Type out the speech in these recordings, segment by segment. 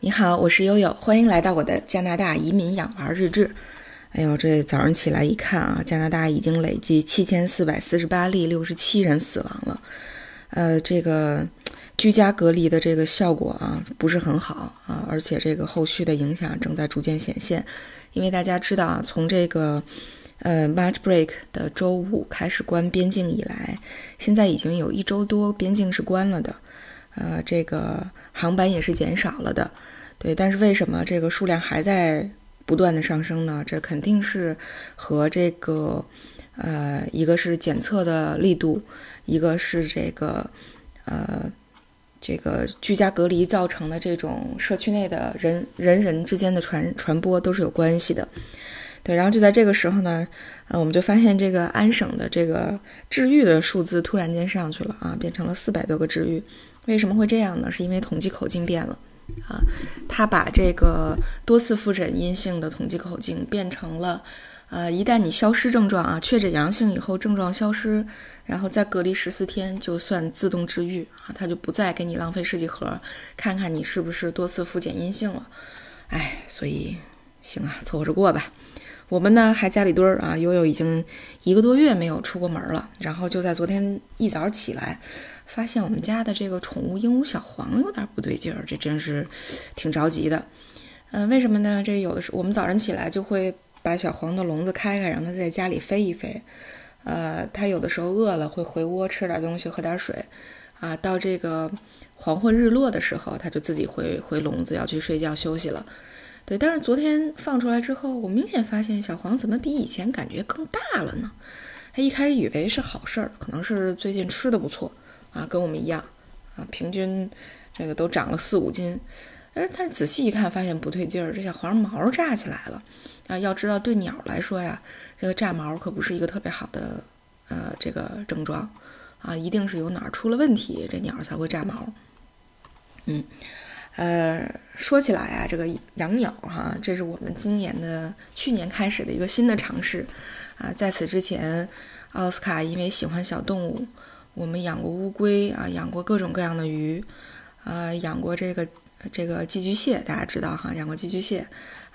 你好，我是悠悠，欢迎来到我的加拿大移民养娃日志。哎呦，这早上起来一看啊，加拿大已经累计七千四百四十八例，六十七人死亡了。呃，这个居家隔离的这个效果啊，不是很好啊，而且这个后续的影响正在逐渐显现。因为大家知道啊，从这个呃 March Break 的周五开始关边境以来，现在已经有一周多边境是关了的。呃，这个航班也是减少了的，对，但是为什么这个数量还在不断的上升呢？这肯定是和这个呃，一个是检测的力度，一个是这个呃，这个居家隔离造成的这种社区内的人人人之间的传传播都是有关系的。对，然后就在这个时候呢，呃，我们就发现这个安省的这个治愈的数字突然间上去了啊，变成了四百多个治愈。为什么会这样呢？是因为统计口径变了，啊，他把这个多次复诊阴性的统计口径变成了，呃，一旦你消失症状啊，确诊阳性以后症状消失，然后再隔离十四天就算自动治愈啊，他就不再给你浪费试剂盒，看看你是不是多次复检阴性了。哎，所以行啊，凑合着过吧。我们呢还家里蹲儿啊，悠悠已经一个多月没有出过门了，然后就在昨天一早起来。发现我们家的这个宠物鹦鹉小黄有点不对劲儿，这真是挺着急的。嗯，为什么呢？这有的时候我们早上起来就会把小黄的笼子开开，让它在家里飞一飞。呃，它有的时候饿了会回窝吃点东西，喝点水。啊，到这个黄昏日落的时候，它就自己回回笼子要去睡觉休息了。对，但是昨天放出来之后，我明显发现小黄怎么比以前感觉更大了呢？他一开始以为是好事儿，可能是最近吃的不错。啊，跟我们一样，啊，平均这个都长了四五斤，哎，但是仔细一看，发现不对劲儿，这小黄毛炸起来了。啊，要知道对鸟来说呀，这个炸毛可不是一个特别好的呃这个症状，啊，一定是有哪儿出了问题，这鸟才会炸毛。嗯，呃，说起来啊，这个养鸟哈，这是我们今年的去年开始的一个新的尝试。啊，在此之前，奥斯卡因为喜欢小动物。我们养过乌龟啊，养过各种各样的鱼，啊，养过这个这个寄居蟹，大家知道哈，养过寄居蟹，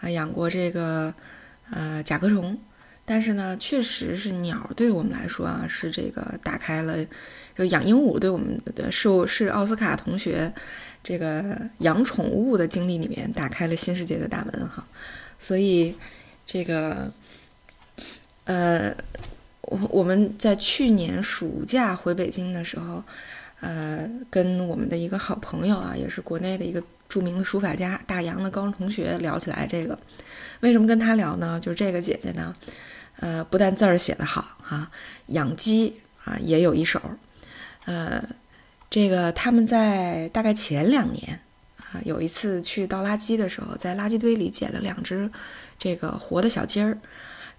啊，养过这个呃甲壳虫，但是呢，确实是鸟对我们来说啊，是这个打开了，就养鹦鹉对我们的是是奥斯卡同学这个养宠物的经历里面打开了新世界的大门哈，所以这个呃。我我们在去年暑假回北京的时候，呃，跟我们的一个好朋友啊，也是国内的一个著名的书法家大杨的高中同学聊起来这个，为什么跟他聊呢？就是这个姐姐呢，呃，不但字儿写得好哈，养鸡啊也有一手，呃，这个他们在大概前两年啊，有一次去倒垃圾的时候，在垃圾堆里捡了两只这个活的小鸡儿。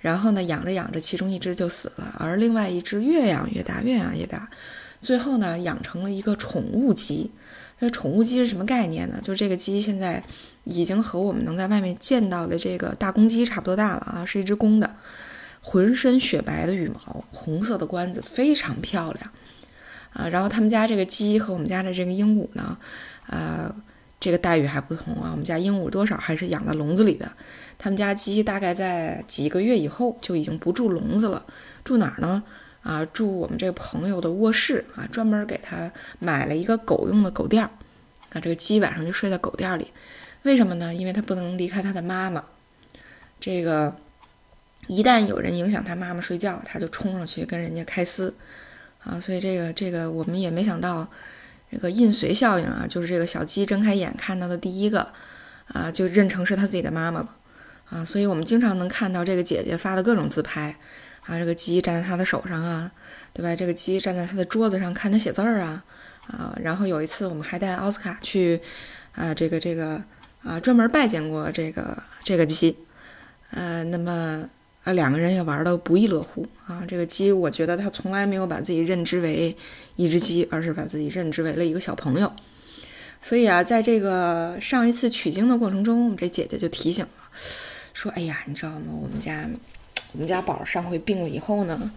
然后呢，养着养着，其中一只就死了，而另外一只越养越大，越养越大，最后呢，养成了一个宠物鸡。这宠物鸡是什么概念呢？就是这个鸡现在已经和我们能在外面见到的这个大公鸡差不多大了啊，是一只公的，浑身雪白的羽毛，红色的冠子，非常漂亮啊。然后他们家这个鸡和我们家的这个鹦鹉呢，呃，这个待遇还不同啊。我们家鹦鹉多少还是养在笼子里的。他们家鸡大概在几个月以后就已经不住笼子了，住哪儿呢？啊，住我们这朋友的卧室啊，专门给他买了一个狗用的狗垫儿，啊，这个鸡晚上就睡在狗垫儿里。为什么呢？因为它不能离开它的妈妈。这个一旦有人影响它妈妈睡觉，它就冲上去跟人家开撕，啊，所以这个这个我们也没想到，这个印随效应啊，就是这个小鸡睁开眼看到的第一个，啊，就认成是它自己的妈妈了。啊，所以我们经常能看到这个姐姐发的各种自拍，啊，这个鸡站在他的手上啊，对吧？这个鸡站在他的桌子上看他写字儿啊，啊，然后有一次我们还带奥斯卡去，啊，这个这个啊，专门拜见过这个这个鸡，呃，那么啊，两个人也玩的不亦乐乎啊。这个鸡，我觉得它从来没有把自己认知为一只鸡，而是把自己认知为了一个小朋友。所以啊，在这个上一次取经的过程中，我们这姐姐就提醒了。说，哎呀，你知道吗？我们家，我们家宝上回病了以后呢，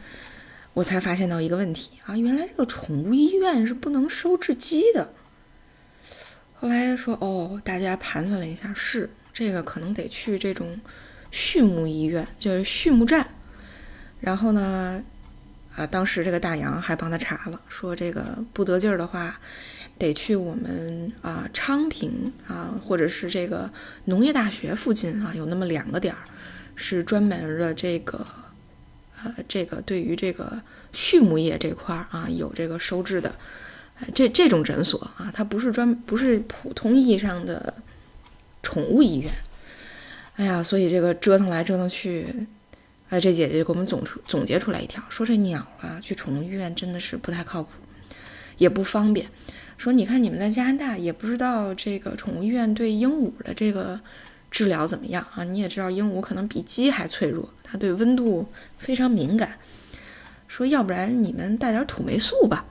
我才发现到一个问题啊，原来这个宠物医院是不能收治鸡的。后来说哦，大家盘算了一下，是这个可能得去这种畜牧医院，就是畜牧站。然后呢，啊，当时这个大洋还帮他查了，说这个不得劲儿的话，得去我们啊昌平啊，或者是这个农业大学附近啊，有那么两个点儿，是专门的这个呃这个对于这个畜牧业这块儿啊有这个收治的。这这种诊所啊，它不是专不是普通意义上的宠物医院。哎呀，所以这个折腾来折腾去，哎，这姐姐给我们总出总结出来一条，说这鸟啊，去宠物医院真的是不太靠谱，也不方便。说你看你们在加拿大，也不知道这个宠物医院对鹦鹉的这个治疗怎么样啊？你也知道鹦鹉可能比鸡还脆弱，它对温度非常敏感。说要不然你们带点土霉素吧。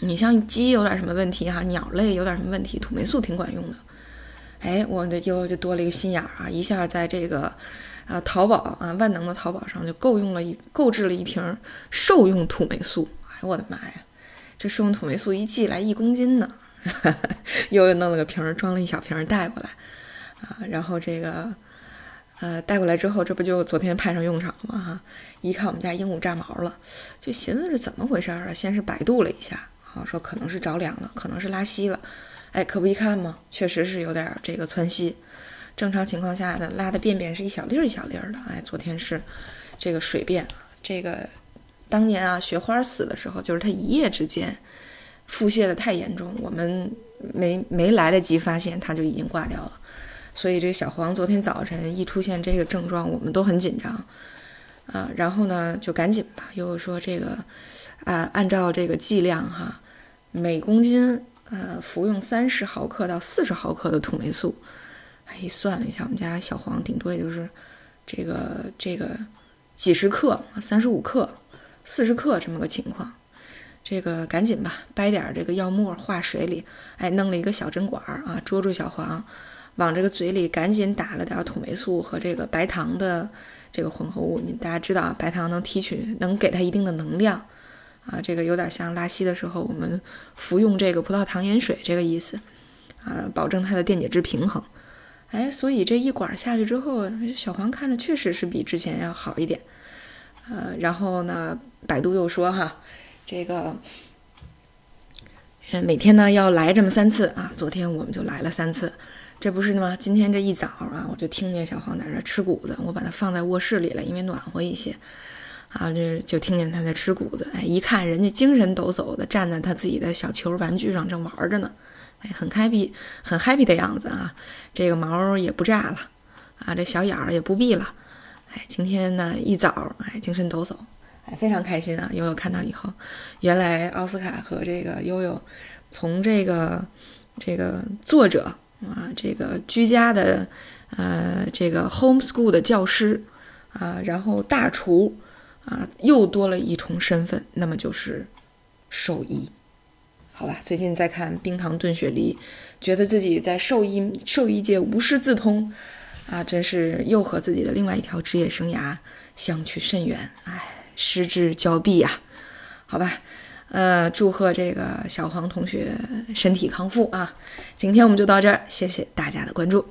你像鸡有点什么问题哈，鸟类有点什么问题，土霉素挺管用的。哎，我这又就多了一个心眼儿啊，一下在这个啊淘宝啊万能的淘宝上就购用了一购置了一瓶兽用土霉素。哎我的妈呀，这兽用土霉素一寄来一公斤呢，又弄了个瓶儿装了一小瓶儿带过来啊，然后这个呃带过来之后，这不就昨天派上用场了吗？哈，一看我们家鹦鹉炸毛了，就寻思是怎么回事儿啊？先是百度了一下。啊，说可能是着凉了，可能是拉稀了，哎，可不一看嘛，确实是有点这个窜稀。正常情况下的拉的便便是一小粒儿一小粒儿的，哎，昨天是这个水便。这个当年啊，雪花死的时候，就是它一夜之间腹泻的太严重，我们没没来得及发现，它就已经挂掉了。所以这小黄昨天早晨一出现这个症状，我们都很紧张啊，然后呢就赶紧吧，又说这个。啊，按照这个剂量哈，每公斤呃服用三十毫克到四十毫克的土霉素。哎，算了一下，我们家小黄顶多也就是这个这个几十克、三十五克、四十克这么个情况。这个赶紧吧，掰点这个药沫化水里，哎，弄了一个小针管啊，捉住小黄，往这个嘴里赶紧打了点土霉素和这个白糖的这个混合物。你大家知道啊，白糖能提取，能给它一定的能量。啊，这个有点像拉稀的时候我们服用这个葡萄糖盐水这个意思，啊，保证它的电解质平衡。哎，所以这一管下去之后，小黄看着确实是比之前要好一点。呃，然后呢，百度又说哈，这个，每天呢要来这么三次啊。昨天我们就来了三次，这不是吗？今天这一早啊，我就听见小黄在这吃谷子，我把它放在卧室里了，因为暖和一些。啊，这就听见他在吃谷子，哎，一看人家精神抖擞的站在他自己的小球玩具上正玩着呢，哎，很 happy，很 happy 的样子啊，这个毛也不炸了，啊，这小眼儿也不闭了，哎，今天呢一早，哎，精神抖擞，哎，非常开心啊。悠悠看到以后，原来奥斯卡和这个悠悠从这个这个作者啊，这个居家的呃这个 homeschool 的教师啊，然后大厨。啊，又多了一重身份，那么就是兽医，好吧？最近在看《冰糖炖雪梨》，觉得自己在兽医兽医界无师自通，啊，真是又和自己的另外一条职业生涯相去甚远，哎，失之交臂呀！好吧，呃，祝贺这个小黄同学身体康复啊！今天我们就到这儿，谢谢大家的关注。